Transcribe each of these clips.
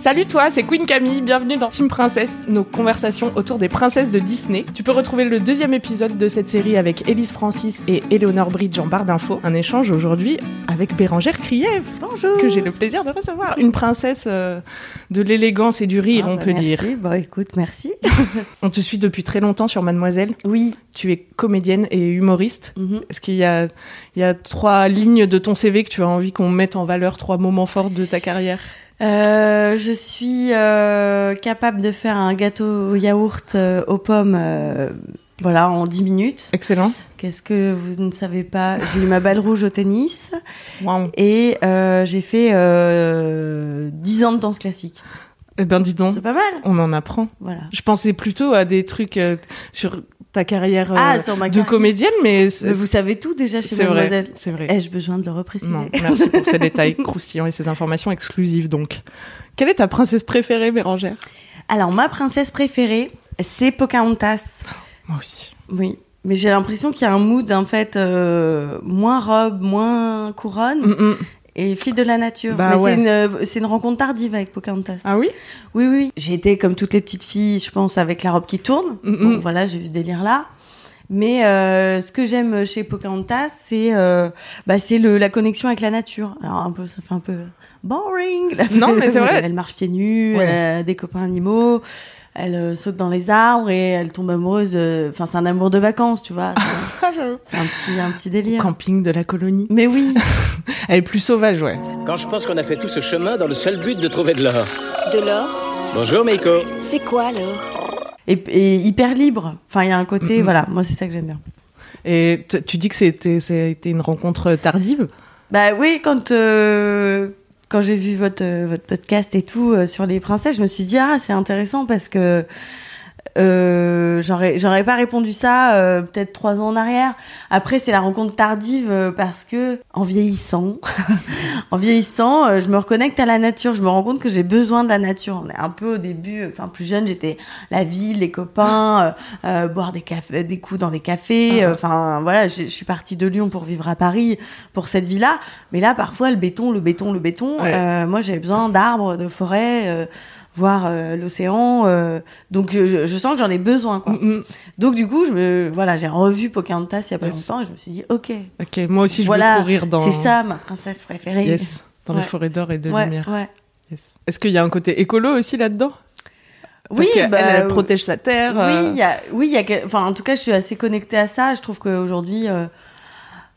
Salut toi, c'est Queen Camille, bienvenue dans Team Princesse, nos conversations autour des princesses de Disney. Tu peux retrouver le deuxième épisode de cette série avec Elise Francis et Eleanor Bridge en barre d'infos. Un échange aujourd'hui avec Bérangère Krief. Bonjour. Que j'ai le plaisir de recevoir. Une princesse euh, de l'élégance et du rire, Ah on bah peut merci. dire. Bon, écoute, merci. On te suit depuis très longtemps sur Mademoiselle. Oui. Tu es comédienne et humoriste. Mhm. Est-ce qu'il y a, il y a trois lignes de ton CV que tu as envie qu'on mette en valeur, trois moments forts de ta carrière? Euh, je suis euh, capable de faire un gâteau au yaourt euh, aux pommes, euh, voilà, en 10 minutes. Excellent. Qu'est-ce que vous ne savez pas? J'ai eu ma balle rouge au tennis Waouh. et euh, j'ai fait euh, 10 ans de danse classique. Eh ben dis donc, C'est pas mal. on en apprend. Voilà. Je pensais plutôt à des trucs euh, sur ta carrière euh, ah, sur ma de carrière. comédienne, mais Mais vous savez tout déjà chez c'est vrai. Mademoiselle. C'est vrai. Ai-je besoin de le repréciser Non, merci pour ces détails croustillants et ces informations exclusives. Donc, quelle est ta princesse préférée, Bérangère? Alors, ma princesse préférée, c'est Pocahontas. Moi aussi. Oui, mais j'ai l'impression qu'il y a un mood en fait euh, moins robe, moins couronne Mm, mm. Et fille de la nature. Bah mais ouais. c'est une euh, c'est une rencontre tardive avec Pocahontas. Ah oui Oui oui, j'ai été comme toutes les petites filles, je pense avec la robe qui tourne. Mm, Bon, voilà, j'ai vu ce délire là. Mais euh, ce que j'aime chez Pocahontas, c'est euh, bah, c'est le la connexion avec la nature. Alors un peu, ça fait un peu boring. Non, mais c'est vrai. Elle marche pieds nus, Ouais. elle a des copains animaux, elle euh, saute dans les arbres et elle tombe amoureuse. de- Enfin, c'est un amour de vacances, tu vois. C'est- Ah, j'avoue. C'est un petit un petit délire. Camping de la colonie. Mais oui. Elle est plus sauvage, ouais. Quand je pense qu'on a fait tout ce chemin dans le seul but de trouver de l'or. De l'or? Bonjour Meiko. C'est quoi l'or? Et, et hyper libre. Enfin, il y a un côté, voilà, moi c'est ça que j'aime bien. Et tu dis que c'était, ça a été une rencontre tardive? Bah oui, quand euh, quand j'ai vu votre euh, votre podcast et tout euh, sur les princesses, je me suis dit ah c'est intéressant parce que euh, j'aurais j'aurais pas répondu ça euh, peut-être trois ans en arrière. Après c'est la rencontre tardive euh, parce que en vieillissant, en vieillissant, euh, je me reconnecte à la nature. Je me rends compte que j'ai besoin de la nature. On est un peu au début, enfin plus jeune, j'étais la ville, les copains, euh, euh, boire des cafés, des coups dans les cafés. euh, Enfin voilà, je suis partie de Lyon pour vivre à Paris pour cette vie-là. Mais là, parfois le béton, le béton, le béton. Ouais. euh, moi, j'ai besoin d'arbres, de forêts. Euh, voir euh, l'océan euh, donc je, je sens que j'en ai besoin quoi. Mm, mm. donc du coup je me voilà j'ai revu Pocahontas il y a pas Yes. longtemps et je me suis dit ok Ok, moi aussi, je voilà veux courir dans... c'est ça ma princesse préférée Yes, dans les forêts d'or et de ouais, lumière. ouais. Yes. Est-ce qu'il y a un côté écolo aussi là-dedans? Parce oui bah, elle protège sa terre. Oui, euh, il y a, oui, y a, enfin, en tout cas, je suis assez connectée à ça. Je trouve qu'aujourd'hui, euh,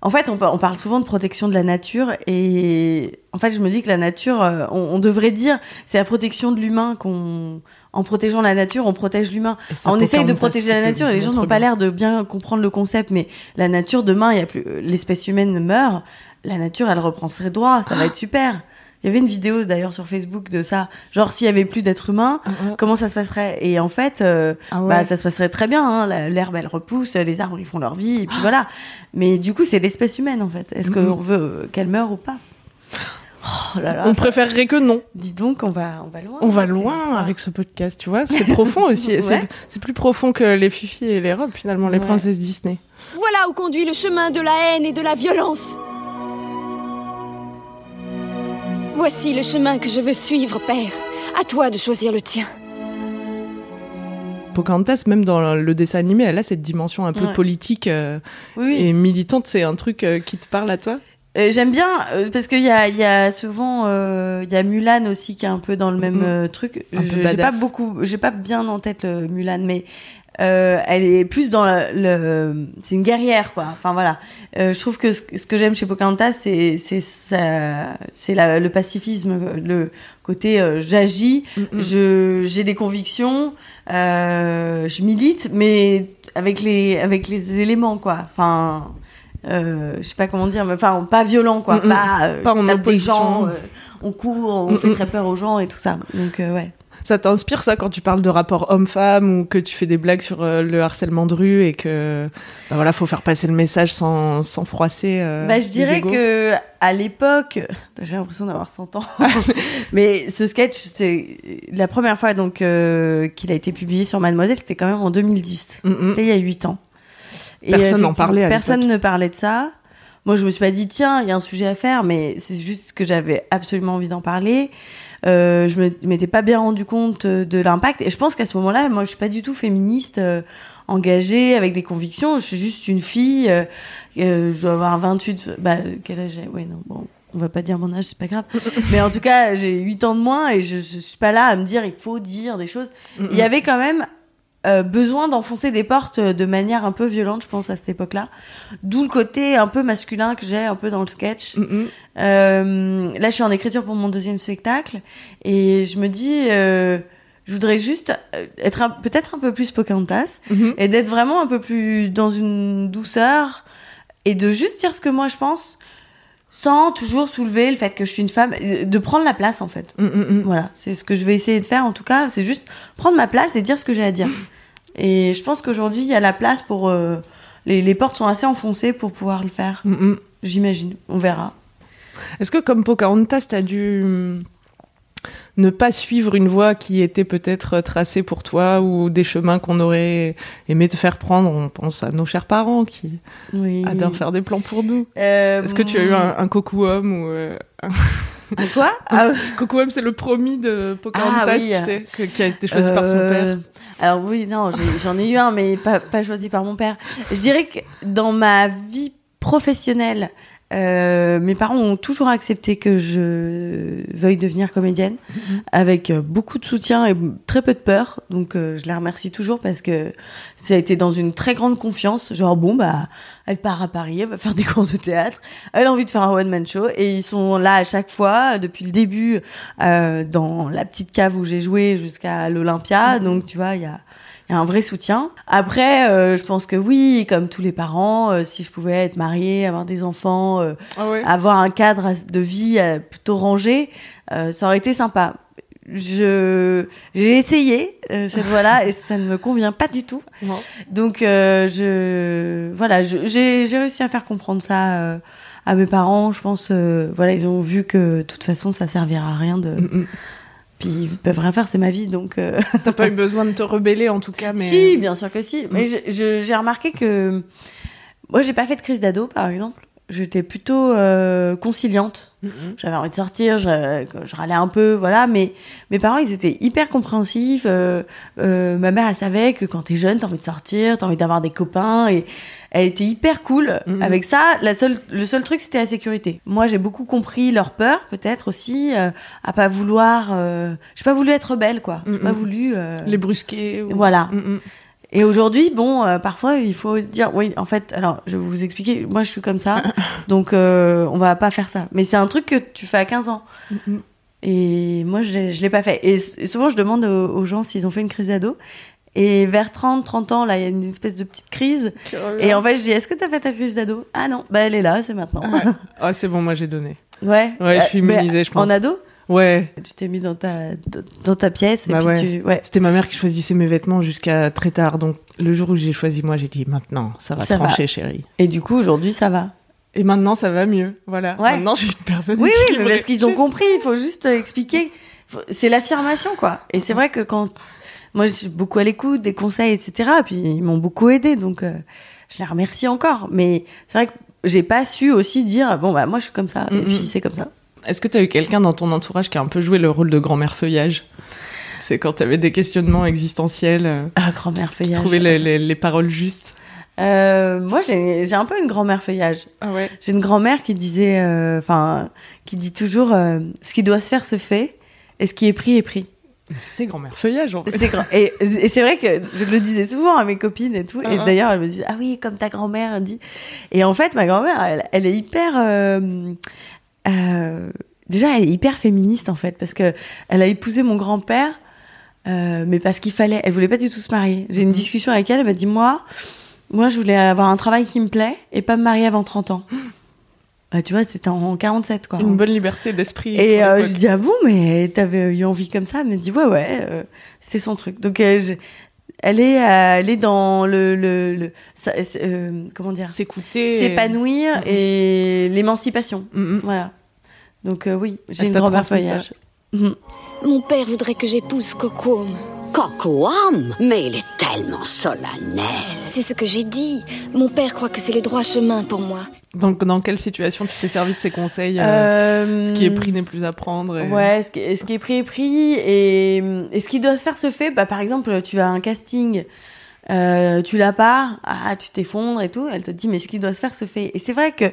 en fait, on, on parle souvent de protection de la nature et en fait, je me dis que la nature, euh, on, on devrait dire, c'est la protection de l'humain qu'on, en protégeant la nature, on protège l'humain. On essaye de protéger la nature et les gens n'ont pas l'air de bien comprendre le concept, mais la nature, demain, il y a plus, l'espèce humaine meurt, la nature, elle reprend ses droits, ça va être super. Il y avait une vidéo d'ailleurs sur Facebook de ça, genre s'il y avait plus d'êtres humains, Ah, ah. comment ça se passerait? Et en fait, euh, Ah ouais. bah, ça se passerait très bien. Hein. L'herbe, elle repousse, les arbres, ils font leur vie, et puis voilà. Mais du coup, c'est l'espèce humaine, en fait. Est-ce qu'on veut euh, qu'elle meure ou pas? Oh là là. On préférerait que non. Dis donc, on va, on va loin. On va loin avec ce podcast, tu vois. C'est profond aussi. C'est- Ouais. C'est plus profond que les Fifi et les robes, finalement, les Ouais. princesses Disney. Voilà où conduit le chemin de la haine et de la violence. Voici le chemin que je veux suivre, père. À toi de choisir le tien. Pocahontas, même dans le dessin animé, elle a cette dimension un peu Ouais. politique euh, Oui, oui. et militante. C'est un truc euh, qui te parle à toi? Euh, J'aime bien euh, parce qu'il y a, y a souvent euh, il y a Mulan aussi qui est un peu dans le même Mhm. euh, truc. J'ai pas beaucoup, j'ai pas bien en tête Mulan, mais euh, elle est plus dans le, le- c'est une guerrière quoi. Enfin voilà. Euh, je trouve que ce, ce que j'aime chez Pocahontas c'est c'est c'est le pacifisme, le côté j'agis, Mm, mm. je j'ai des convictions, euh, je milite, mais avec les avec les éléments quoi. Enfin, euh, je sais pas comment dire, mais enfin pas violent quoi, Mm, mm. pas, euh, Pas tape des gens, euh, on court, on Mm, fait très peur aux gens et tout ça. Donc euh, ouais. Ça t'inspire ça quand tu parles de rapport homme-femme ou que tu fais des blagues sur euh, le harcèlement de rue et que bah voilà faut faire passer le message sans, sans froisser. Bah, je dirais égos. que à l'époque, j'ai l'impression d'avoir 100 ans, mais ce sketch, c'est la première fois donc qu'il a été publié sur Mademoiselle, c'était quand même en 2010. Mm, mm. C'était il y a 8 ans. Et Personne n'en parlait à Personne ne parlait de ça. Moi, je me suis pas dit tiens, il y a un sujet à faire, mais c'est juste que j'avais absolument envie d'en parler. Euh, je me m'étais pas bien rendu compte euh, de l'impact et je pense qu'à ce moment-là, moi, je suis pas du tout féministe, euh, engagée avec des convictions. Je suis juste une fille. euh, je dois avoir 28. Bah, quel âge j'ai? Ouais, non, bon. On va pas dire mon âge, c'est pas grave. Mais en tout cas, j'ai 8 ans de moins et je, je suis pas là à me dire il faut dire des choses. Mm, Il y avait quand même euh, besoin d'enfoncer des portes euh, de manière un peu violente, je pense, à cette époque-là. D'où le côté un peu masculin que j'ai un peu dans le sketch. Mm, mm. Euh, là, je suis en écriture pour mon deuxième spectacle et je me dis, euh, je voudrais juste euh, être peut-être un peu plus Pocahontas Mhm. et d'être vraiment un peu plus dans une douceur et de juste dire ce que moi je pense sans toujours soulever le fait que je suis une femme, de prendre la place en fait. Mm, mm, mm. Voilà, c'est ce que je vais essayer de faire en tout cas, c'est juste prendre ma place et dire ce que j'ai à dire. Et je pense qu'aujourd'hui, il y a la place pour... euh, les, les portes sont assez enfoncées pour pouvoir le faire, Mm, mm. j'imagine. On verra. Est-ce que comme Pocahontas, t'as dû hum, ne pas suivre une voie qui était peut-être tracée pour toi ou des chemins qu'on aurait aimé te faire prendre? On pense à nos chers parents qui Oui. adorent faire des plans pour nous. Euh, Est-ce que tu as eu un, un coco homme ou euh, un quoi Ah, coco c'est le promis de Pocahontas, Ah oui, tu euh, sais, que- qui a été choisi par son Euh, père. Alors oui, non, j'en ai eu un, mais pas, pas choisi par mon père. Je dirais que dans ma vie professionnelle, euh, mes parents ont toujours accepté que je veuille devenir comédienne, Mhm. avec euh, beaucoup de soutien et très peu de peur. Donc euh, je les remercie toujours parce que ça a été dans une très grande confiance. Genre bon bah, elle part à Paris, elle va faire des cours de théâtre, elle a envie de faire un one man show et ils sont là à chaque fois depuis le début euh, dans la petite cave où j'ai joué jusqu'à l'Olympia. Donc tu vois il y a il y a un vrai soutien. Après, euh, je pense que oui, comme tous les parents, euh, si je pouvais être mariée, avoir des enfants, euh, Ah avoir un cadre de vie euh, plutôt rangé, euh, ça aurait été sympa. Je j'ai essayé euh, cette voie-là et ça ne me convient pas du tout. Non. Donc euh, je voilà, j'ai j'ai réussi à faire comprendre ça euh, à mes parents. Je pense euh, voilà, ils ont vu que de toute façon ça servira à rien de Mm, mm. Puis ils peuvent rien faire, c'est ma vie donc euh, T'as pas eu besoin de te rebeller en tout cas, mais si, bien sûr que si. Mais j'ai remarqué que moi, j'ai pas fait de crise d'ado, par exemple. J'étais plutôt euh, conciliante. Mm, mm. J'avais envie de sortir, je, je râlais un peu, voilà. Mais mes parents, ils étaient hyper compréhensifs. Euh, euh, ma mère, elle savait que quand t'es jeune, t'as envie de sortir, t'as envie d'avoir des copains. Et elle était hyper cool Mhm. avec ça. La seule, le seul truc, c'était la sécurité. Moi, j'ai beaucoup compris leur peur, peut-être aussi, euh, à pas vouloir. Euh, j'ai pas voulu être rebelle, quoi. J'ai Mhm. pas voulu. euh, les brusquer. ou- Voilà. Mm, mm. et aujourd'hui, bon, euh, parfois, il faut dire, oui, en fait, alors, je vais vous expliquer, moi, je suis comme ça, donc euh, on va pas faire ça. Mais c'est un truc que tu fais à 15 ans. Mm. Et moi, je, je l'ai pas fait. Et souvent, je demande aux, aux gens s'ils ont fait une crise d'ado. Et vers 30, 30 ans, là, il y a une espèce de petite crise. Et en fait, je dis, est-ce que t'as fait ta crise d'ado? Ah non, bah elle est là, c'est maintenant. Ouais. Ah, c'est bon, moi j'ai donné. Ouais. Ouais, je suis Euh, immunisée, je pense. En ado? Ouais, Tu t'es mis dans ta, dans ta pièce et Bah puis ouais. tu... Ouais. C'était ma mère qui choisissait mes vêtements jusqu'à très tard. Donc le jour où j'ai choisi moi, j'ai dit maintenant, ça va Ça va. trancher, chérie. Et du coup, aujourd'hui, ça va. Et maintenant, ça va mieux. Voilà. Ouais. Maintenant, je suis une personne Oui, oui, mais parce qu'ils ont compris, il faut juste euh, expliquer. C'est l'affirmation, quoi. Et c'est vrai que quand. Moi, je suis beaucoup à l'écoute, des conseils, etc. Puis ils m'ont beaucoup aidé, donc euh, je les remercie encore. Mais c'est vrai que j'ai pas su aussi dire, bon, bah, moi, je suis comme ça, et puis c'est comme ça. Est-ce que tu as eu quelqu'un dans ton entourage qui a un peu joué le rôle de grand-mère feuillage? C'est quand tu avais des questionnements existentiels, euh, Ah, grand-mère feuillage. trouvait les, les- les paroles justes? Euh, moi, j'ai un peu une grand-mère feuillage. Ah ouais? J'ai une grand-mère qui disait, euh, enfin, qui dit toujours, euh, ce qui doit se faire se fait, et ce qui est pris est pris. C'est grand-mère feuillage en fait. C'est grand. Et, et c'est vrai que je le disais souvent à mes copines et tout. Et Ah. d'ailleurs, elles me disaient, ah oui, comme ta grand-mère dit. Et en fait, ma grand-mère, elle, elle est hyper. euh, euh, déjà, elle est hyper féministe en fait, parce que elle a épousé mon grand-père, euh, mais parce qu'il fallait. Elle voulait pas du tout se marier. J'ai une Mhm. discussion avec elle. Elle m'a dit, moi, moi, je voulais avoir un travail qui me plaît et pas me marier avant 30 ans. Bah, tu vois, c'était en 47 quoi. Une bonne liberté d'esprit. Et euh, je dis ah bon mais t'avais eu envie comme ça? Elle me dit ouais ouais euh, c'est son truc. Donc euh, je- elle est euh, elle est dans le le, le ça- euh, comment dire? S'écouter. s'épanouir Mhm. et l'émancipation. Mm, mm. Voilà. Donc euh, oui j'ai une grand-mère voyage. Mon père voudrait que j'épouse Cocoam. Mais il est tellement solennel. C'est ce que j'ai dit. Mon père croit que c'est le droit chemin pour moi. Donc, dans quelle situation tu t'es servi de ces conseils euh, Euh, Ce qui est pris n'est plus à prendre. et- Ouais, ce qui, est, ce qui est pris est pris et, et ce qui doit se faire se fait. Bah, par exemple, tu as un casting, euh, tu l'as pas, ah, tu t'effondres et tout. Elle te dit, mais ce qui doit se faire se fait. Et c'est vrai que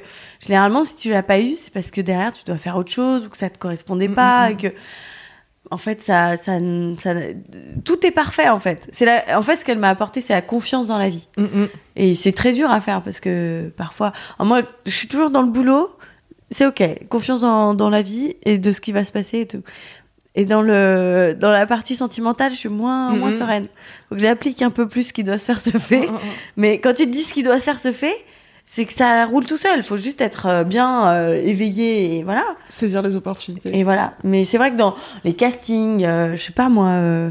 généralement, si tu l'as pas eu, c'est parce que derrière, tu dois faire autre chose ou que ça te correspondait Mm, pas mm, et que. En fait, ça, ça, ça, tout est parfait en fait. C'est la, en fait, ce qu'elle m'a apporté, c'est la confiance dans la vie. Mm, mm. Et c'est très dur à faire parce que parfois, moi, je suis toujours dans le boulot. C'est ok, confiance dans, dans la vie et de ce qui va se passer et tout. Et dans le dans la partie sentimentale, je suis moins moins Mhm. sereine. Donc j'applique un peu plus ce qui doit se faire se fait. Mm, mm, mm. Mais quand ils te disent ce qui doit se faire se fait, c'est que ça roule tout seul. Il faut juste être euh, bien euh, éveillé et voilà. Saisir les opportunités. Et voilà. Mais c'est vrai que dans les castings, euh, je sais pas moi, euh,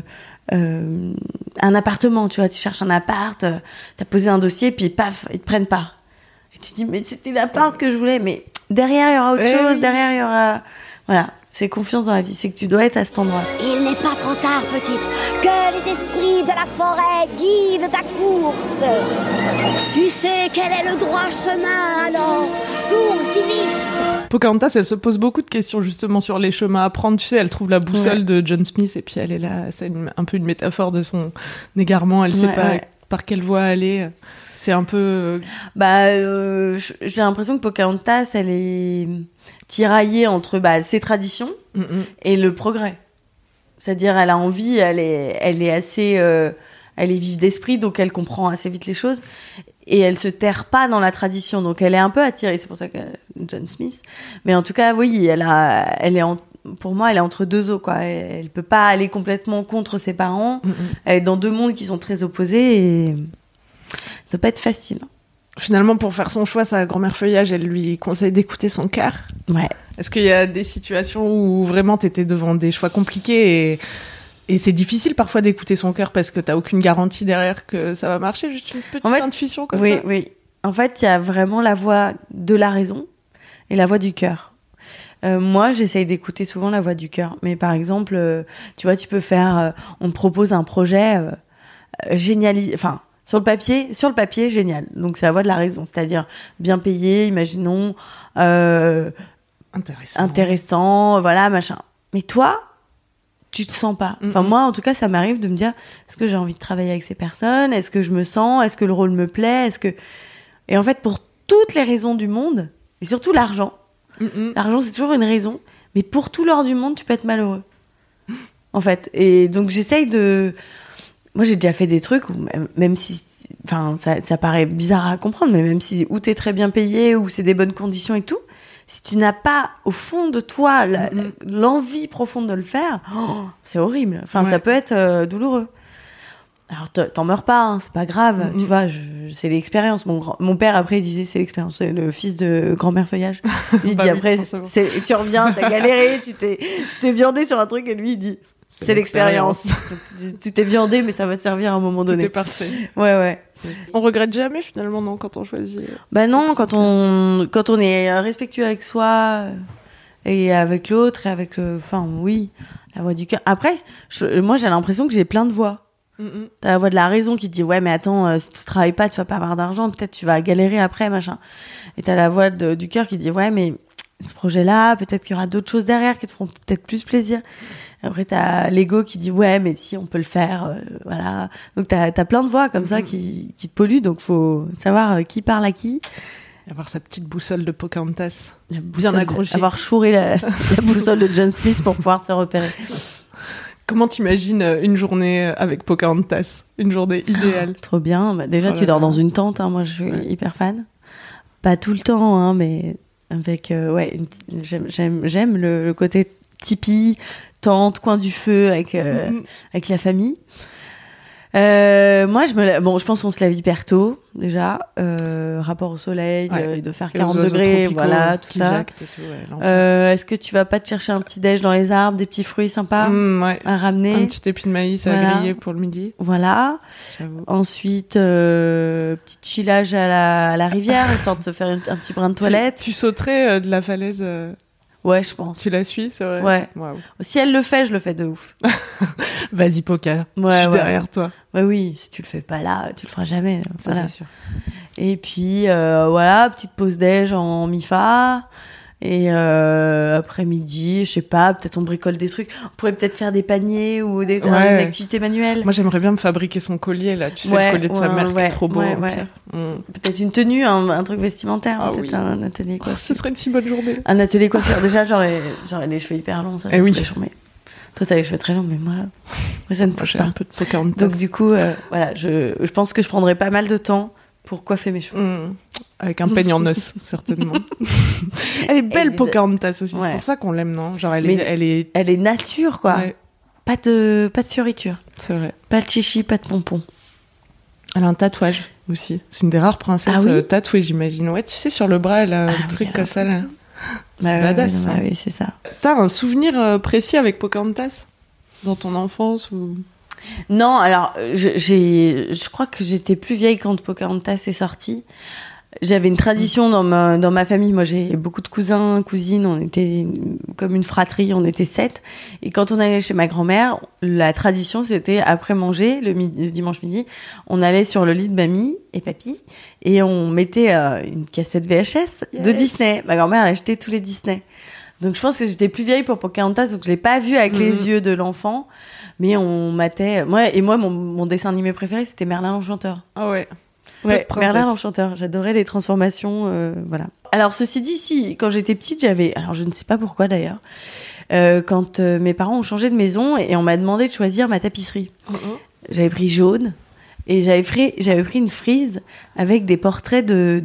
euh, un appartement, tu vois, tu cherches un appart, euh, t'as posé un dossier, puis paf, ils te prennent pas. Et tu te dis, mais c'était l'appart que je voulais, mais derrière il y aura autre Eh chose, derrière il y aura. Voilà. C'est confiance dans la vie, c'est que tu dois être à cet endroit. Il n'est pas trop tard, petite. Que les esprits de la forêt guident ta course. Tu sais quel est le droit chemin, alors cours si vite. Pocahontas, elle se pose beaucoup de questions justement sur les chemins à prendre. Tu sais, elle trouve la boussole Ouais. de John Smith et puis elle est là. C'est un peu une métaphore de son égarement. Elle sait Ouais, pas ouais. par quelle voie aller. C'est un peu. Bah, euh, j'ai l'impression que Pocahontas, elle est tiraillée entre bah, ses traditions Mm, mm. et le progrès. C'est-à-dire, elle a envie, elle est, elle est assez, euh, elle est vive d'esprit, donc elle comprend assez vite les choses et elle se terre pas dans la tradition, donc elle est un peu attirée. C'est pour ça que John Smith. Mais en tout cas, oui, elle a, elle est en- pour moi, elle est entre deux eaux, quoi. Elle, elle peut pas aller complètement contre ses parents. Mm. Elle est dans deux mondes qui sont très opposés et ça doit pas être facile. Finalement, pour faire son choix, sa grand-mère feuillage, elle lui conseille d'écouter son cœur. Ouais. Est-ce qu'il y a des situations où vraiment t'étais devant des choix compliqués et, et c'est difficile parfois d'écouter son cœur parce que t'as aucune garantie derrière que ça va marcher? Juste une petite En fait, intuition comme Oui, ça oui. En fait, il y a vraiment la voix de la raison et la voix du cœur. Euh, moi, j'essaye d'écouter souvent la voix du cœur. Mais par exemple, euh, tu vois, tu peux faire, euh, on te propose un projet géniali- enfin, sur le papier, sur le papier, génial. Donc c'est la voix de la raison, c'est-à-dire bien payé, imaginons, euh, Intéressant. intéressant, voilà, machin. Mais toi, tu te sens pas. Enfin, moi, en tout cas, ça m'arrive de me dire, est-ce que j'ai envie de travailler avec ces personnes? Est-ce que je me sens? Est-ce que le rôle me plaît? Est-ce que... Et en fait, pour toutes les raisons du monde, et surtout l'argent, Mm, l'argent, c'est toujours une raison, mais pour tout l'or du monde, tu peux être malheureux. En fait. Et donc, j'essaye de... Moi, j'ai déjà fait des trucs où, même, même si... Enfin, ça, ça paraît bizarre à comprendre, mais même si où t'es très bien payé, ou c'est des bonnes conditions et tout, si tu n'as pas au fond de toi Mhm. l'envie profonde de le faire, oh, c'est horrible. Enfin, Ouais. ça peut être euh, douloureux. Alors, t'en meurs pas, hein, c'est pas grave, tu vois, je- c'est l'expérience. Mon, grand- mon père, après, il disait c'est l'expérience, c'est le fils de grand-mère feuillage. Lui, il Bah dit après, tu reviens, t'as galéré, tu t'es tu t'es viandé sur un truc, et lui, il dit c'est l'expérience. Tu t'es viandé, mais ça va te servir à un moment Tout donné. est parfait. Ouais, ouais. On regrette jamais finalement, non, quand on choisit. Bah non, C'est quand on, quand on est respectueux avec soi euh, et avec l'autre et avec, euh, enfin, oui, la voix du cœur. Après, je- moi, j'ai l'impression que j'ai plein de voix. Mm. T'as la voix de la raison qui te dit, ouais, mais attends, euh, si tu travailles pas, tu vas pas avoir d'argent, peut-être tu vas galérer après, machin. Et t'as la voix de- du cœur qui dit, ouais, mais ce projet-là, peut-être qu'il y aura d'autres choses derrière qui te feront peut-être plus plaisir. Après, t'as l'ego qui dit ouais, mais si on peut le faire, euh, voilà. Donc t'as as plein de voix comme ça Mhm. qui, qui te polluent, donc faut savoir euh, qui parle à qui. Avoir sa petite boussole de Pocahontas. La Bien boussole- accroché. Avoir chouré la, la boussole de John Smith pour pouvoir se repérer. Comment t'imagines euh, une journée avec Pocahontas? Une journée idéale Trop bien. Bah, déjà, Oh tu dors là. dans une tente. hein, moi, je suis Ouais. hyper fan. Pas tout le temps, hein, mais avec euh, ouais, j'aime le, le côté tipi, tente, coin du feu avec euh, Mhm. avec la famille. Euh, moi, je me bon, je pense qu'on se lève hyper tôt déjà. Euh, rapport au soleil, Ouais. il doit faire Et aux 40 oiseaux degrés, voilà, tout ça. ouais. Euh, Est-ce que tu vas pas te chercher un petit déj dans les arbres, des petits fruits sympas Mm, ouais. à ramener Un petit épi de maïs à griller pour le midi, Voilà. Ensuite, petit chillage à la, à la rivière, histoire de se faire un petit brin de toilette. Tu, tu sauterais de la falaise, Ouais, je pense. tu la suis, c'est vrai Ouais. Si elle le fait, je le fais de ouf. Vas-y. Ouais, je suis ouais. derrière toi. Ouais, oui, si tu le fais pas là, tu le feras jamais. Ça, Voilà. c'est sûr. Et puis, euh, voilà, petite pause déj en mi-fa. Et euh, après-midi, je sais pas, peut-être on bricole des trucs. On pourrait peut-être faire des paniers ou des, Ouais. une activité manuelle. Moi, j'aimerais bien me fabriquer son collier, là. Tu sais, Ouais, le collier de sa ouais, mère qui ouais, est trop beau. ouais, ouais. pierre. Mm. Peut-être une tenue, un, un truc vestimentaire, Ah peut-être oui. un atelier Oh, coiffure. ce serait une si bonne journée. Un atelier coiffure. Déjà, j'aurais, les cheveux hyper longs, ça, Eh ça oui. serait. Toi, t'as les cheveux très longs, mais moi, moi ça ne j'ai pas. un peu de Pocahontas. Donc, du coup, euh, voilà, je, je pense que je prendrais pas mal de temps pour coiffer mes cheveux. Mm. Avec un peigne en os, certainement. elle est belle, Elle Pocahontas aussi. Ouais. C'est pour ça qu'on l'aime, non Genre, elle, Mais- est, elle est. Elle est nature, quoi. Ouais, Pas, de, pas de fioriture. c'est vrai. Pas de chichi, pas de pompons. Elle a un tatouage aussi. C'est une des rares princesses Ah oui euh, tatouées, j'imagine. Ouais, tu sais, sur le bras, elle a un Ah oui, truc comme ça, là. C'est Bah, badass, ça. ouais, oui, c'est ça. T'as un souvenir euh, précis avec Pocahontas? Dans ton enfance ou... Non, alors, je, j'ai, je crois que j'étais plus vieille quand Pocahontas est sorti. J'avais une tradition dans ma, dans ma famille. Moi, j'ai beaucoup de cousins, cousines. On était comme une fratrie. On était sept. Et quand on allait chez ma grand-mère, la tradition, c'était après manger, le, dimanche midi, on allait sur le lit de mamie et papy et on mettait euh, une cassette VHS de. Disney. Ma grand-mère, achetait tous les Disney. Donc, je pense que j'étais plus vieille pour Pocahontas, donc je l'ai pas vu avec Mhm. les yeux de l'enfant. Mais on matait. Moi, et moi, mon, mon dessin animé préféré, c'était Merlin l'Enchanteur. Ah ouais. Ouais. Merlin l'Enchanteur. J'adorais les transformations. euh, voilà. Alors, ceci dit, si, quand j'étais petite, j'avais. Alors, je ne sais pas pourquoi d'ailleurs. euh, quand euh, mes parents ont changé de maison et on m'a demandé de choisir ma tapisserie. J'avais pris jaune et j'avais pris, j'avais pris une frise avec des portraits de,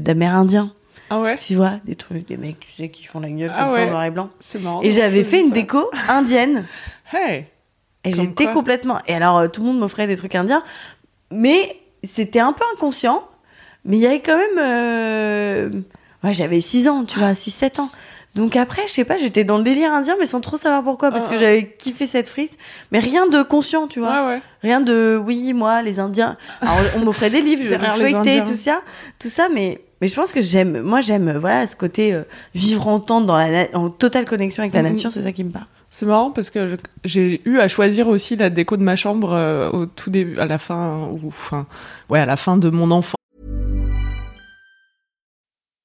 d'Amérindiens. Ah ouais Tu vois, des trucs, des mecs, tu sais, qui font la gueule Ah comme ça en noir et blanc. C'est marrant. Et j'avais fait une ça. déco indienne. Hey Et j'étais complètement. Et alors, euh, tout le monde m'offrait des trucs indiens. Mais c'était un peu inconscient. Mais il y avait quand même. euh, Ouais, j'avais 6 ans, tu vois, 6-7 ans. Donc après, je sais pas, j'étais dans le délire indien, mais sans trop savoir pourquoi. Parce Ah, que ah. j'avais kiffé cette frise. Mais rien de conscient, tu vois. Ouais, ouais. Rien de. Oui, moi, les Indiens. Alors, on m'offrait des livres, je feuilletais, tout ça. Tout ça, mais. Mais je pense que j'aime, moi j'aime, voilà, ce côté euh, vivre en tente, dans la en totale connexion avec la nature, c'est ça qui me parle. C'est marrant parce que j'ai eu à choisir aussi la déco de ma chambre euh, au tout début, à la fin, ou enfin, ouais, à la fin de mon enfance.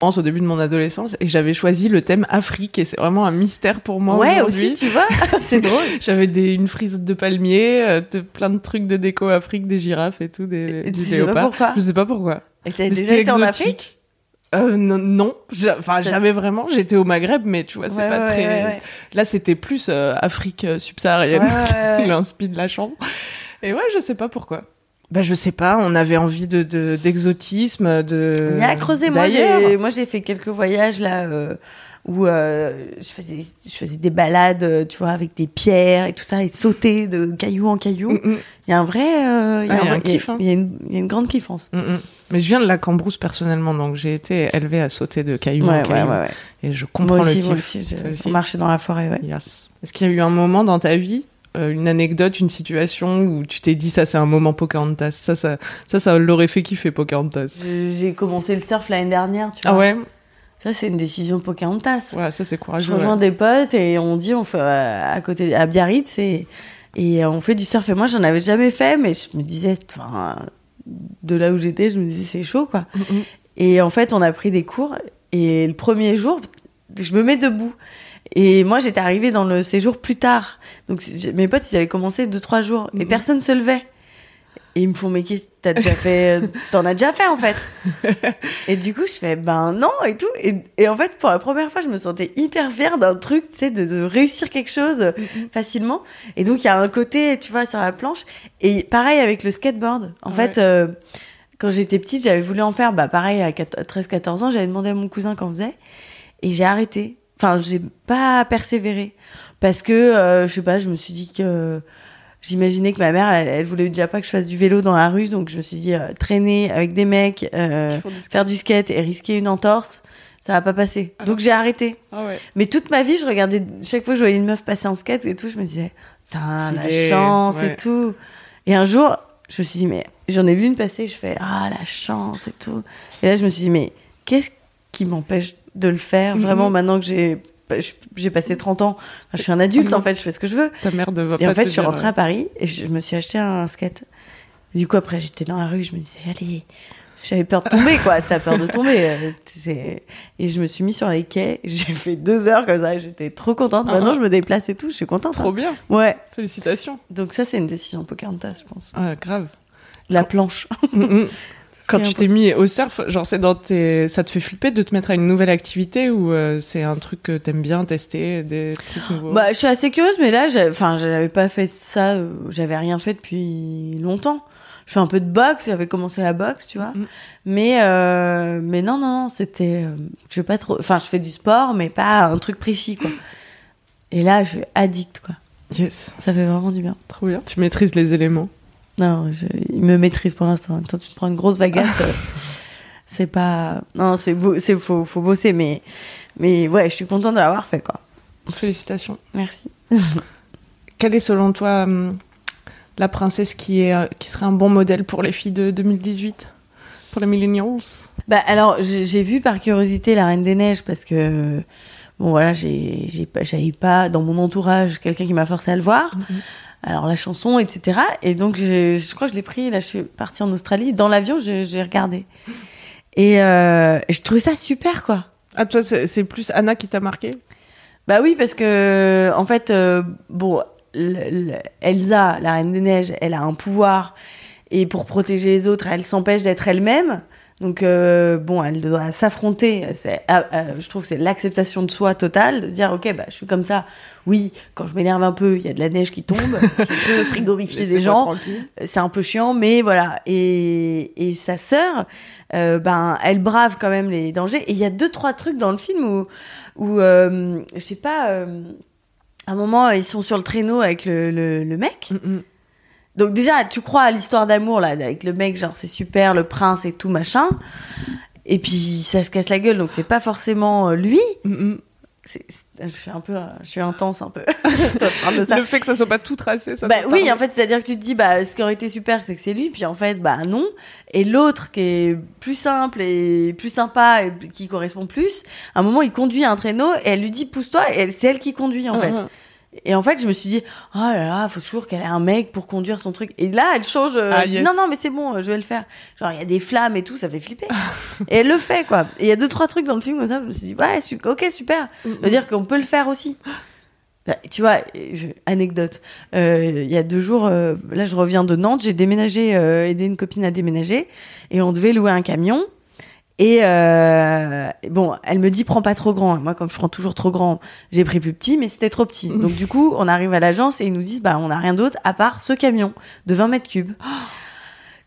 Au début de mon adolescence et j'avais choisi le thème Afrique et c'est vraiment un mystère pour moi ouais, aussi, tu vois, c'est drôle. J'avais des, une frise de palmier, euh, de, plein de trucs de déco Afrique, des girafes et tout, des, Et du tu sais pas léopard. pourquoi Je sais pas pourquoi. Et t'as déjà été en exotique. Afrique Euh, non, enfin jamais vraiment. J'étais au Maghreb, mais tu vois, c'est Ouais, pas ouais, très. ouais. Là, c'était plus euh, Afrique subsaharienne. L'inspi de la chambre. Et ouais, je sais pas pourquoi. Bah, je sais pas. On avait envie de de- d'exotisme, de. Il y a à creuser. Moi, j'ai, moi, j'ai fait quelques voyages là euh, où euh, je, faisais, je faisais des balades, euh, tu vois, avec des pierres et tout ça, et sauter de caillou en caillou. Mm, mm, Il y a un vrai, euh, il y a Ah, il y a un, kiff, hein. il y a une, il y a une grande kiffance. mm. Mais je viens de la Cambrousse personnellement, donc j'ai été élevée à sauter de caillou en Ouais, caillou. ouais. Et je comprends Moi aussi, le kiff. moi aussi, j'ai Toi aussi. on marchait dans la forêt. Ouais. Yes. Est-ce qu'il y a eu un moment dans ta vie, une anecdote, une situation où tu t'es dit ça c'est un moment Pocahontas, ça ça ça, ça l'aurait fait kiffer Pocahontas. Je- J'ai commencé le surf l'année dernière, tu vois. Ah ouais, Ça, c'est une décision Pocahontas. ouais ça c'est Je courageux. rejoins ouais. des potes et on dit on fait euh, à côté à Biarritz et et on fait du surf et moi j'en avais jamais fait mais je me disais de là où j'étais je me disais c'est chaud quoi Mm, et en fait on a pris des cours et le premier jour je me mets debout et moi j'étais arrivée dans le séjour plus tard donc mes potes ils avaient commencé deux trois jours et Mhm. personne se levait et ils me font mais qu'est-ce que t'as déjà fait euh, t'en as déjà fait en fait? Et du coup, je fais ben non et tout. Et, et en fait, pour la première fois, je me sentais hyper fière d'un truc, tu sais, de, de réussir quelque chose euh, facilement. Et donc, il y a un côté, tu vois, sur la planche. Et pareil avec le skateboard. En Ouais. fait, euh, quand j'étais petite, j'avais voulu en faire, bah pareil, à 13-14 ans, j'avais demandé à mon cousin qu'en faisait. Et j'ai arrêté. Enfin, j'ai pas persévéré. Parce que, euh, je sais pas, je me suis dit que. J'imaginais que ma mère, elle, elle voulait déjà pas que je fasse du vélo dans la rue, donc je me suis dit euh, traîner avec des mecs, euh, du faire du skate et risquer une entorse, ça va pas passer. Ah Donc j'ai arrêté. Ah ouais. Mais toute ma vie, je regardais chaque fois que je voyais une meuf passer en skate et tout, je me disais, putain, la chance ouais. et tout. Et un jour, je me suis dit, mais j'en ai vu une passer, je fais, ah, la chance et tout. Et là, je me suis dit, mais qu'est-ce qui m'empêche de le faire Mhm. vraiment maintenant que j'ai j'ai passé 30 ans, je suis un adulte en fait, je fais ce que je veux. Ta mère ne va Et pas en fait, te je suis dire, rentrée à Paris et je me suis acheté un skate. Et du coup, après, j'étais dans la rue, je me disais, allez, j'avais peur de tomber, quoi. T'as peur de tomber. euh, Et je me suis mis sur les quais. J'ai fait deux heures comme ça. J'étais trop contente. Ah. Maintenant, je me déplace et tout. Je suis contente. Trop hein. bien. Ouais. Félicitations. Donc ça, c'est une décision Pocahontas, je pense. Ah, grave. La planche. Quand tu t'es mis au surf, genre c'est dans tes, ça te fait flipper de te mettre à une nouvelle activité ou euh, c'est un truc que t'aimes bien tester, des trucs nouveaux? Bah, je suis assez curieuse, mais là, enfin, j'avais pas fait ça, euh, j'avais rien fait depuis longtemps. Je fais un peu de boxe, j'avais commencé la boxe, tu vois. Mm. Mais, euh, mais non, non, non, c'était, je sais pas trop, enfin, je fais du sport, mais pas un truc précis, quoi. Et là, je suis addict, quoi. Yes, Ça fait vraiment du bien. trop bien. Tu maîtrises les éléments. Non, je, il me maîtrise pour l'instant. Temps, tu te prends une grosse vagasse. euh, c'est pas, non, c'est beau, c'est, faut, faut bosser, mais, mais ouais, je suis contente de l'avoir fait, quoi. Félicitations. Merci. Quelle est selon toi hum, la princesse qui est, euh, qui serait un bon modèle pour les filles de 2018, pour les millennials? Bah alors j'ai vu par curiosité la Reine des Neiges parce que bon voilà j'ai j'ai pas j'avais pas dans mon entourage quelqu'un qui m'a forcé à le voir. Alors la chanson etc et donc je crois que je l'ai pris là je suis partie en Australie. Dans l'avion j'ai regardé. Et, euh, je trouvais ça super quoi. Ah toi c'est c'est plus Anna qui t'a marqué? Bah oui parce que en fait euh, bon le- le- Elsa la Reine des Neiges elle a un pouvoir. Et pour protéger les autres elle s'empêche d'être elle-même. Donc euh, bon, elle doit s'affronter. Ah, euh, je trouve que c'est l'acceptation de soi totale, de se dire ok, bah je suis comme ça. Oui, quand je m'énerve un peu, il y a de la neige qui tombe. je peux frigorifier des gens. tranquille. C'est un peu chiant, mais voilà. Et, et sa sœur, euh, ben elle brave quand même les dangers. Et il y a deux trois trucs dans le film où où euh, je sais pas. euh, à un moment, ils sont sur le traîneau avec le, le, le mec. Mm, mm. Donc déjà, tu crois à l'histoire d'amour là avec le mec, genre c'est super, le prince et tout machin. Et puis ça se casse la gueule, donc c'est pas forcément euh, lui. Mm, je suis un peu, euh, je suis intense un peu. De ça. Le fait que ça soit pas tout tracé, ça Bah oui, en fait, c'est-à-dire que tu te dis, bah, ce qui aurait été super, c'est que c'est lui, puis en fait, bah non. Et l'autre, qui est plus simple et plus sympa, et qui correspond plus, à un moment, il conduit un traîneau, et elle lui dit, pousse-toi, et c'est elle qui conduit, en fait. Et en fait, je me suis dit, oh là là, faut toujours qu'elle ait un mec pour conduire son truc. Et là, elle change, euh, Ah, elle dit, non, non, mais c'est bon, euh, je vais le faire. Genre, il y a des flammes et tout, ça fait flipper. et elle le fait, quoi. Et il y a deux, trois trucs dans le film comme ça, je me suis dit, ouais, su- ok, super. Ça veut dire qu'on peut le faire aussi. Bah, Tu vois, je- anecdote. Euh, Il y a deux jours, euh, là, je reviens de Nantes, j'ai déménagé, aidé une copine à déménager, et on devait louer un camion. Et euh, bon, elle me dit prends pas trop grand. Moi, comme je prends toujours trop grand, j'ai pris plus petit, mais c'était trop petit. Donc du coup, on arrive à l'agence et ils nous disent bah on n'a rien d'autre à part ce camion de 20 mètres cubes.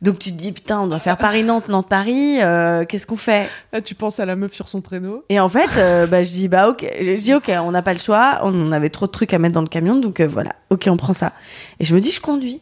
Donc tu te dis putain, on doit faire Paris-Nantes, Nantes-Paris. euh, Qu'est-ce qu'on fait? Là, tu penses à la meuf sur son traîneau? Et en fait, euh, bah, je dis bah ok, je dis ok, on n'a pas le choix, on avait trop de trucs à mettre dans le camion, donc euh, voilà, ok, on prend ça. Et je me dis je conduis.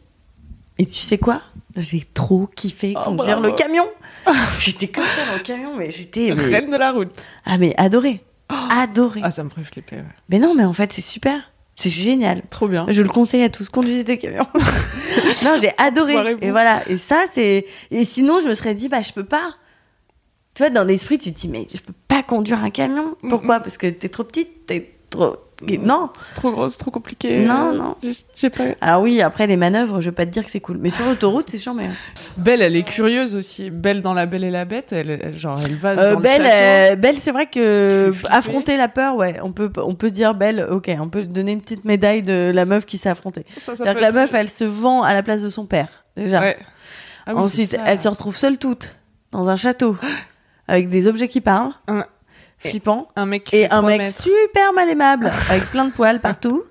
Et tu sais quoi? J'ai trop kiffé Oh, conduire bravo. le camion. j'étais comme ça dans le camion, mais j'étais mais- Reine de la route. ah mais adoré, adoré. Ah, ça me ferait flipper. ouais. Mais non, mais en fait c'est super, c'est génial. Trop bien. Je le conseille à tous, conduisez des camions. non, j'ai adoré. Et voilà. Et ça, c'est. Et sinon, je me serais dit, bah, je peux pas. Tu vois, dans l'esprit, tu te dis, mais je peux pas conduire un camion. Pourquoi? Parce que t'es trop petite, t'es trop. Et Non. C'est trop gros, c'est trop compliqué. Non, Euh, non. juste, J'ai pas. Alors oui, après les manœuvres, je vais pas te dire que c'est cool. Mais sur l'autoroute, c'est chiant, mais. Belle, elle est curieuse aussi. Belle dans La Belle et la Bête. Elle, elle- genre, elle va Euh, dans Belle, le château. euh, Belle, c'est vrai que affronter la peur, ouais, on peut, on peut dire Belle, ok, on peut donner une petite médaille de la meuf qui s'est affrontée. Ça, ça que la meuf, elle se vend à la place de son père, déjà. Ouais. Ah oui, Ensuite, elle se retrouve seule toute dans un château avec des objets qui parlent, Un- flippant, Un mec qui et un mec mètres. super mal aimable avec plein de poils partout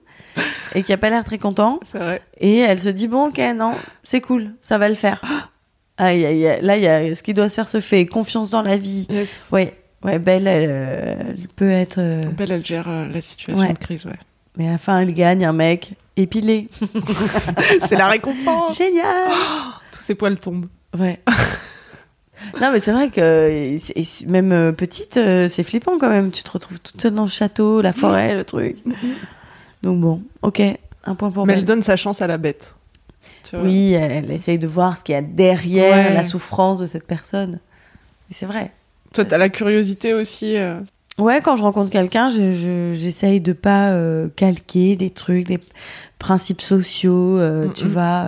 et qui a pas l'air très content. C'est vrai. Et elle se dit bon, ok, non, c'est cool, ça va le faire. Aïe, aïe, aïe. Là, il y a ce qui doit se faire se fait, confiance dans la vie. Yes. Ouais, ouais, Belle, elle, euh, elle peut être. euh, Belle, elle gère euh, la situation Ouais. de crise, ouais. Mais à la fin, elle gagne un mec épilé. c'est la récompense. Génial. Tous ses poils tombent. Ouais. Non, mais c'est vrai que et et même euh, petite, euh, c'est flippant quand même. Tu te retrouves toute seule dans le château, la forêt, le truc. Donc bon, ok, un point pour Mais elle donne sa chance à la bête. Tu vois. Oui, elle, elle essaye de voir ce qu'il y a derrière Ouais. la souffrance de cette personne. C'est vrai. Toi, t'as la curiosité aussi. euh. Ouais, quand je rencontre quelqu'un, je- je- j'essaye de pas euh, calquer des trucs, des principes sociaux, euh, Mm, tu mm. vois.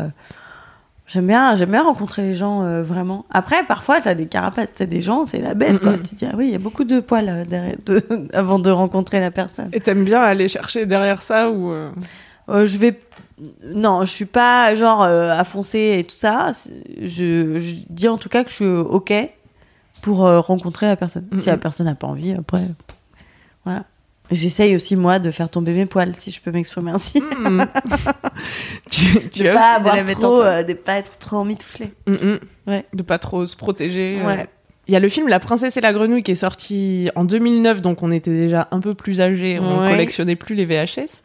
J'aime bien, j'aime bien rencontrer les gens euh, vraiment. Après, parfois, t'as des carapaces, t'as des gens, c'est la bête, Mm, quoi. Tu te dis, ah oui, il y a beaucoup de poils euh, derrière, de- avant de rencontrer la personne. Et t'aimes bien aller chercher derrière ça ou euh, Euh, je vais, non, je suis pas genre à foncer et tout ça. Je, je dis en tout cas que je suis ok pour rencontrer la personne. Mm, Si la personne n'a pas envie, après, voilà. J'essaye aussi moi de faire tomber mes poils, si je peux m'exprimer ainsi. hmm. tu, tu de as pas aussi avoir trop, euh, de pas être trop emmitouflé. Mm, mm. Ouais. De pas trop se protéger. euh. Ouais. Il y a le film La princesse et la grenouille qui est sorti en 2009, donc on était déjà un peu plus âgés, on Ouais. collectionnait plus les VHS.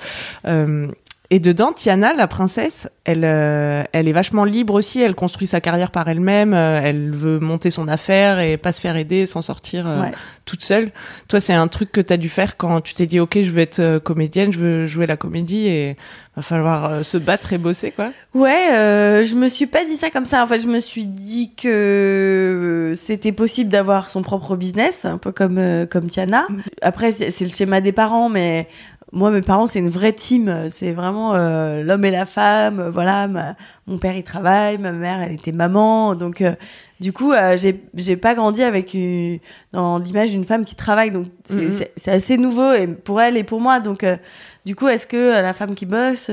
Euh, et dedans, Tiana, la princesse, elle, euh, elle est vachement libre aussi. Elle construit sa carrière par elle-même. euh, elle veut monter son affaire et pas se faire aider, s'en sortir euh, Ouais. toute seule. Toi, c'est un truc que tu as dû faire quand tu t'es dit, OK, je veux être comédienne, je veux jouer la comédie et va falloir se battre et bosser, quoi. Ouais, je me suis pas dit ça comme ça. En fait, je me suis dit que c'était possible d'avoir son propre business, un peu comme comme Tiana. Après, c'est le schéma des parents, mais moi, mes parents, c'est une vraie team. C'est vraiment euh, l'homme et la femme. Voilà, ma- mon père il travaille, ma mère elle était maman, donc euh, du coup, euh, j'ai j'ai pas grandi avec une, dans l'image d'une femme qui travaille, donc c'est c'est- c'est assez nouveau et pour elle et pour moi. Donc, euh, du coup, est-ce que euh, la femme qui bosse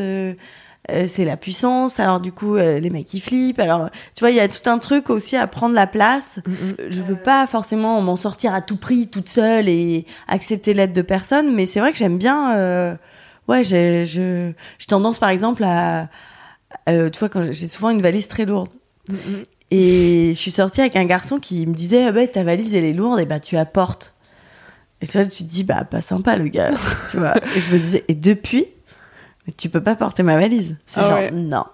euh, c'est la puissance. Alors du coup, euh, les mecs qui flippent. Alors, tu vois, il y a tout un truc aussi à prendre la place. Euh, Je veux pas forcément m'en sortir à tout prix toute seule et accepter l'aide de personne, mais c'est vrai que j'aime bien. euh, ouais, j'ai je j'ai tendance par exemple à, tu vois, quand j'ai souvent une valise très lourde. Et je suis sortie avec un garçon qui me disait, ah bah, ta valise elle est lourde, et bah tu la portes. Et là, tu te dis, bah pas sympa le gars, tu vois. Et je me disais, et depuis, mais tu peux pas porter ma valise. C'est Ah genre, ouais. non,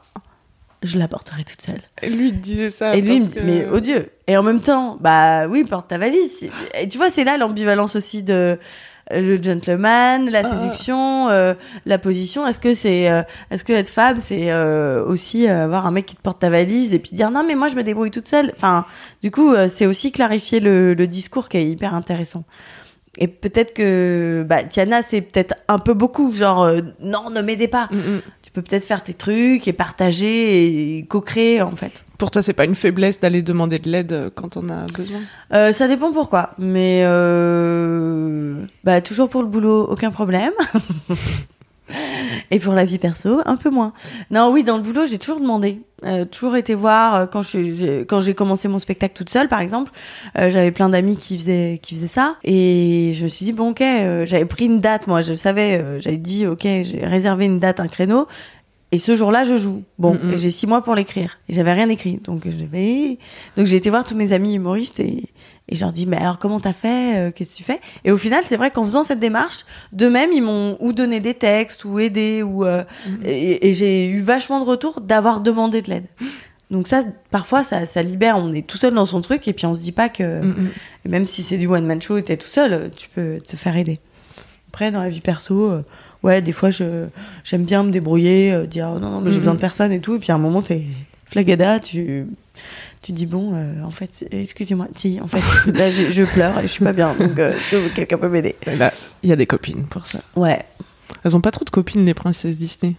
je la porterai toute seule. Et lui, disait ça. et lui, parce que- mais odieux. Et en même temps, bah oui, porte ta valise. Et tu vois, c'est là l'ambivalence aussi de euh, le gentleman, la Ah. séduction, euh, la position. Est-ce que c'est, euh, est-ce que être femme, c'est euh, aussi avoir un mec qui te porte ta valise et puis dire non mais moi je me débrouille toute seule. Enfin, du coup, c'est aussi clarifier le, le discours qui est hyper intéressant. Et peut-être que bah, Tiana, c'est peut-être un peu beaucoup, genre euh, non, ne m'aidez pas. Mm, mm. Tu peux peut-être faire tes trucs et partager et co-créer en fait. Pour toi, c'est pas une faiblesse d'aller demander de l'aide euh, quand on a besoin? Euh, ça dépend pourquoi, mais euh, bah toujours pour le boulot, aucun problème. Et pour la vie perso, un peu moins. Non, oui, dans le boulot, j'ai toujours demandé. Euh, toujours été voir euh, quand je j'ai- quand j'ai commencé mon spectacle toute seule par exemple euh, j'avais plein d'amis qui faisaient qui faisaient ça. Et je me suis dit bon ok j'avais pris une date moi je savais j'avais dit ok j'ai réservé une date un créneau. Et ce jour-là je joue. Bon j'ai six mois pour l'écrire. Et j'avais rien écrit. Donc je vais donc j'ai été voir tous mes amis humoristes et et je leur dis mais alors comment t'as fait Euh, qu'est-ce que tu fais? Et au final c'est vrai qu'en faisant cette démarche d'eux-mêmes ils m'ont ou donné des textes ou aidé ou euh, et, et j'ai eu vachement de retours d'avoir demandé de l'aide. Donc ça parfois ça, ça libère on est tout seul dans son truc et puis on se dit pas que Mm, et même si c'est du one man show et t'es tout seul tu peux te faire aider. Après dans la vie perso euh, ouais des fois je j'aime bien me débrouiller euh, dire oh, non non mais j'ai Mhm. besoin de personne et tout et puis à un moment t'es flagada tu tu dis bon euh, en fait excusez-moi si en fait là j'ai- je pleure et je suis pas bien donc euh, est-ce que quelqu'un peut m'aider? Là, il y a des copines pour ça. ouais Elles ont pas trop de copines, les princesses Disney.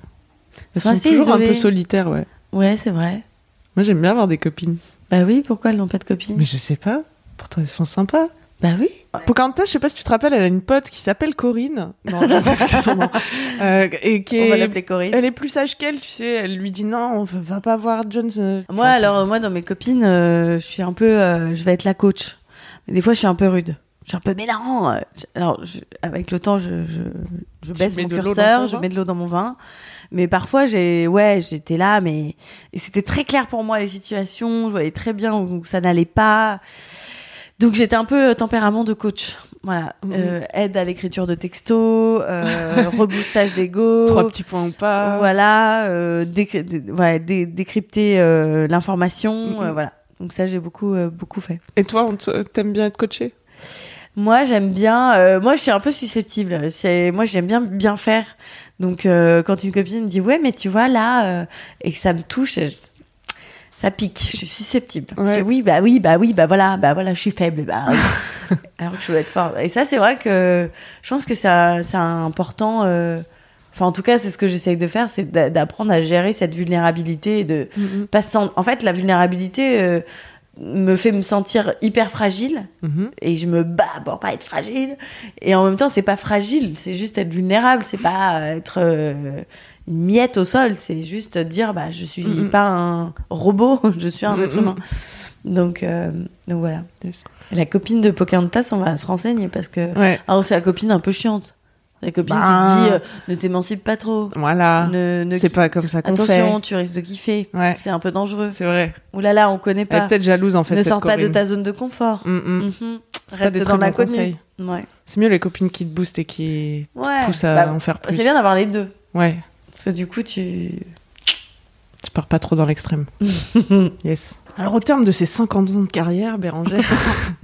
Elles sont toujours un peu solitaires, ouais. ouais c'est vrai Moi, j'aime bien avoir des copines. bah oui pourquoi elles n'ont pas de copine Mais je sais pas. Pourtant, elles sont sympas. Bah oui Pocahontas, je sais pas si tu te rappelles, elle a une pote qui s'appelle Corinne. Non, je sais plus son nom. Euh, et qui on va l'appeler Corinne Elle est plus sage qu'elle, tu sais. Elle lui dit non, on va pas voir Jones. euh. Moi, alors, moi, dans mes copines, euh, je suis un peu, euh, je vais être la coach. Mais des fois, je suis un peu rude. Je suis un peu je- Alors, je- avec le temps, je, je, je Tu baisse mon curseur, je mets de l'eau dans mon vin. Mais parfois, j'ai, ouais, j'étais là, mais et c'était très clair pour moi les situations. Je voyais très bien où ça n'allait pas. Donc, j'étais un peu euh, tempérament de coach. Voilà, Mhm. Euh, aide à l'écriture de textos, euh, reboostage d'ego. Trois petits points ou pas. Voilà, euh, décry- dé- ouais, dé- décrypter euh, l'information, Mhm. euh, voilà. Donc ça, j'ai beaucoup, euh, beaucoup fait. Et toi, t'aimes bien être coaché? Moi, j'aime bien. euh, moi, je suis un peu susceptible. C'est, moi, j'aime bien bien faire. Donc, euh, quand une copine me dit ouais, mais tu vois là, euh, et que ça me touche, ça pique. Je suis susceptible. Ouais. Je dis, oui, bah oui, bah oui, bah voilà, bah voilà, je suis faible. Bah, oui. Alors que je veux être forte. Et ça, c'est vrai que je pense que c'est important. euh, Enfin, en tout cas, c'est ce que j'essaye de faire, c'est d'a- d'apprendre à gérer cette vulnérabilité et de Mhm. pas se sen- En fait, la vulnérabilité euh, me fait me sentir hyper fragile Mhm. et je me bats pour pas être fragile. Et en même temps, c'est pas fragile, c'est juste être vulnérable, c'est pas euh, être euh, une miette au sol, c'est juste dire bah je suis pas un robot, je suis un être humain. Donc, euh, donc voilà. Yes. La copine de Pocahontas, on va se renseigner parce que Ouais. alors c'est la copine un peu chiante. La copine Bah. qui te dit euh, ne t'émancipe pas trop. Voilà. Ne, ne C'est pas comme ça qu'on fait. Attention, tu risques de kiffer. Ouais. C'est un peu dangereux. C'est vrai. Ouh là là, on connaît pas. peut-être jalouse en fait. ne sors pas de ta zone de confort. Mm, mm. Mhm. Pas Reste dans l'inconnu. conseils. Ouais. C'est mieux les copines qui te boostent et qui Ouais. poussent à Bah, en faire plus. C'est bien d'avoir les deux. Ouais. Parce que du coup, tu. Tu pars pas trop dans l'extrême. yes. Alors, au terme de ces 50 ans de carrière, Bérangère,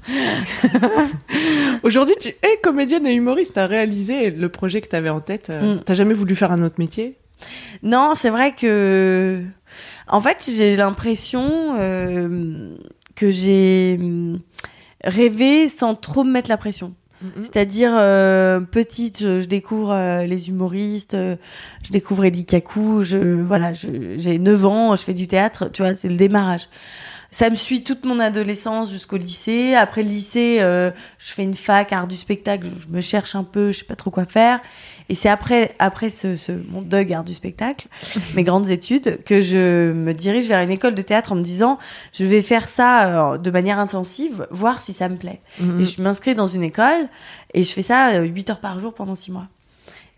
aujourd'hui, tu es comédienne et humoriste. T'as réalisé le projet que t'avais en tête. euh, Mm. T'as jamais voulu faire un autre métier? Non, c'est vrai que. En fait, j'ai l'impression euh, que j'ai hum, rêvé sans trop me mettre la pression. Mhm. C'est-à-dire, euh, petite, je, découvre euh, les humoristes, euh, je découvre Elie Kakou, je, voilà, j'ai 9 ans, je fais du théâtre, tu vois, c'est le démarrage. Ça me suit toute mon adolescence jusqu'au lycée. Après le lycée, euh, je fais une fac, art du spectacle, je me cherche un peu, je sais pas trop quoi faire. Et c'est après, après ce, ce, mon deuil art du spectacle, mes grandes études, que je me dirige vers une école de théâtre en me disant, je vais faire ça euh, de manière intensive, voir si ça me plaît. Mhm. Et je m'inscris dans une école et je fais ça euh, 8 heures par jour pendant 6 mois.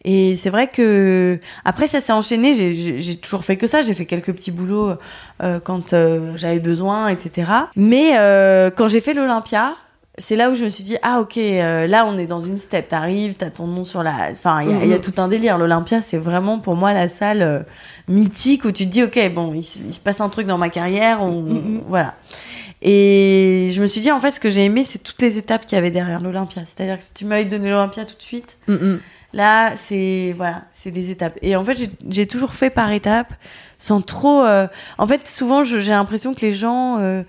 Et c'est vrai que après ça s'est enchaîné, j'ai- toujours fait que ça, j'ai fait quelques petits boulots euh, quand euh, j'avais besoin, etc. Mais euh, quand j'ai fait l'Olympia, c'est là où je me suis dit ah ok euh, là on est dans une step, t'arrives, t'as ton nom sur la, enfin il y, y a Mhm. tout un délire. L'Olympia c'est vraiment pour moi la salle euh, mythique où tu te dis ok bon il, se- il se passe un truc dans ma carrière, on, Mhm. voilà. Et je me suis dit, en fait, ce que j'ai aimé, c'est toutes les étapes qu'il y avait derrière l'Olympia. C'est-à-dire que si tu m'avais donné l'Olympia tout de suite, Mhm. Là, c'est voilà, c'est des étapes. Et en fait, j'ai- toujours fait par étapes, sans trop. euh, En fait, souvent, j'ai l'impression que les gens, euh,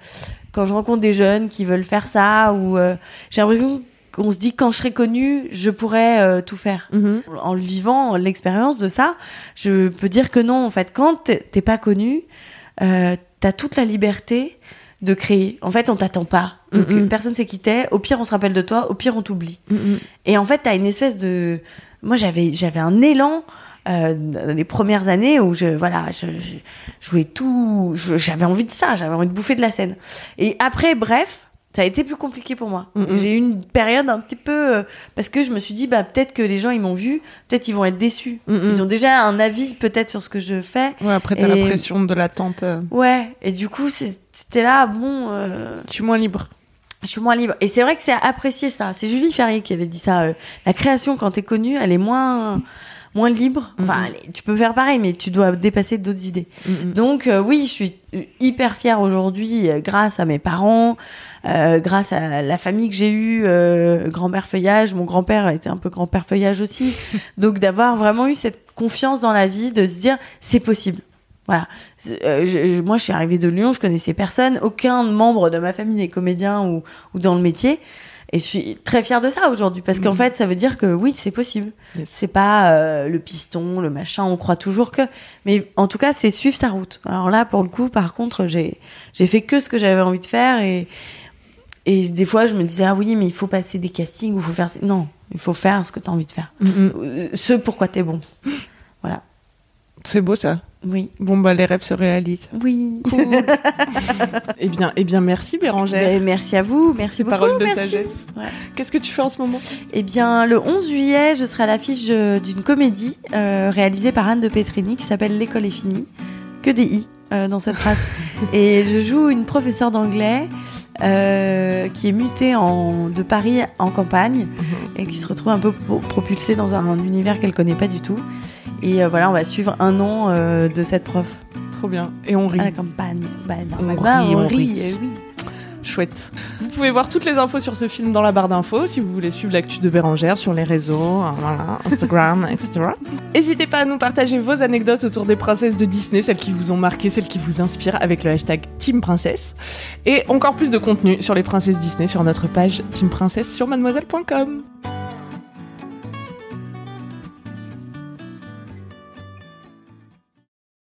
quand je rencontre des jeunes qui veulent faire ça, ou euh, j'ai l'impression qu'on se dit, quand je serai connue, je pourrais tout faire. Mhm. En le vivant, l'expérience de ça, je peux dire que non. En fait, quand t'es pas connu, t'as toute la liberté de créer. En fait, on t'attend pas. Donc, Mhm. personne sait qui t'es. Au pire, on se rappelle de toi. Au pire, on t'oublie. Mhm. Et en fait, t'as une espèce de. Moi, j'avais, j'avais un élan euh, dans les premières années où je voilà je, je, je voulais tout j'avais envie de ça j'avais envie de bouffer de la scène. Et après bref ça a été plus compliqué pour moi. J'ai eu une période un petit peu euh, parce que je me suis dit bah peut-être que les gens ils m'ont vu peut-être ils vont être déçus. Ils ont déjà un avis peut-être sur ce que je fais. Ouais, après, t'as Et- la pression de l'attente. euh, ouais et du coup c'était là bon euh, Je suis moins libre. Je suis moins libre. Et c'est vrai que c'est apprécié ça. C'est Julie Ferrier qui avait dit ça. euh, la création, quand t'es connue, elle est moins, moins libre. Enfin, Mhm. elle est- tu peux faire pareil, mais tu dois dépasser d'autres idées. Mhm. Donc euh, oui, je suis hyper fière aujourd'hui, euh, grâce à mes parents, euh, grâce à la famille que j'ai eue, euh, grand-père feuillage. Mon grand-père était un peu grand-père feuillage aussi. Donc d'avoir vraiment eu cette confiance dans la vie, de se dire c'est possible. Voilà. Euh, je- moi, je suis arrivée de Lyon, je connaissais personne, aucun membre de ma famille n'est comédien ou, ou dans le métier. Et je suis très fière de ça aujourd'hui parce qu'en Mhm. fait, ça veut dire que oui, c'est possible. Yes. C'est pas euh, le piston, le machin, on croit toujours que. Mais en tout cas, c'est suivre sa route. Alors là, pour le coup, par contre, j'ai fait que ce que j'avais envie de faire et et des fois, je me disais ah oui, mais il faut passer des castings ou il faut faire non, il faut faire ce que tu as envie de faire, Mhm. Euh, ce pourquoi t'es bon. C'est beau ça. Oui, Bon, bah, les rêves se réalisent. oui. Cool. eh bien, eh bien, merci Bérangère. Ben, merci à vous, merci beaucoup. Parole de merci. sagesse. Ouais. Qu'est-ce que tu fais en ce moment? Eh bien, le 11 juillet, je serai à l'affiche euh, d'une comédie euh, réalisée par Anne de Petrini qui s'appelle L'école est finie. Que des i euh, dans cette phrase. Et je joue une professeure d'anglais euh, qui est mutée en, de Paris en campagne et qui se retrouve un peu pro- propulsée dans un, univers qu'elle connaît pas du tout. Et euh, voilà, on va suivre un an euh, de cette prof Trop bien. Et on rit. à la campagne. Bah, On normalement, rit, on on rit, rit. euh, oui. Chouette. Vous pouvez voir toutes les infos sur ce film dans la barre d'infos si vous voulez suivre l'actu de Bérangère sur les réseaux, voilà, Instagram, etc. N'hésitez pas à nous partager vos anecdotes autour des princesses de Disney, celles qui vous ont marqué, celles qui vous inspirent, avec le hashtag Team Princesse. Et encore plus de contenu sur les princesses Disney sur notre page Team Princesse sur mademoiselle.com.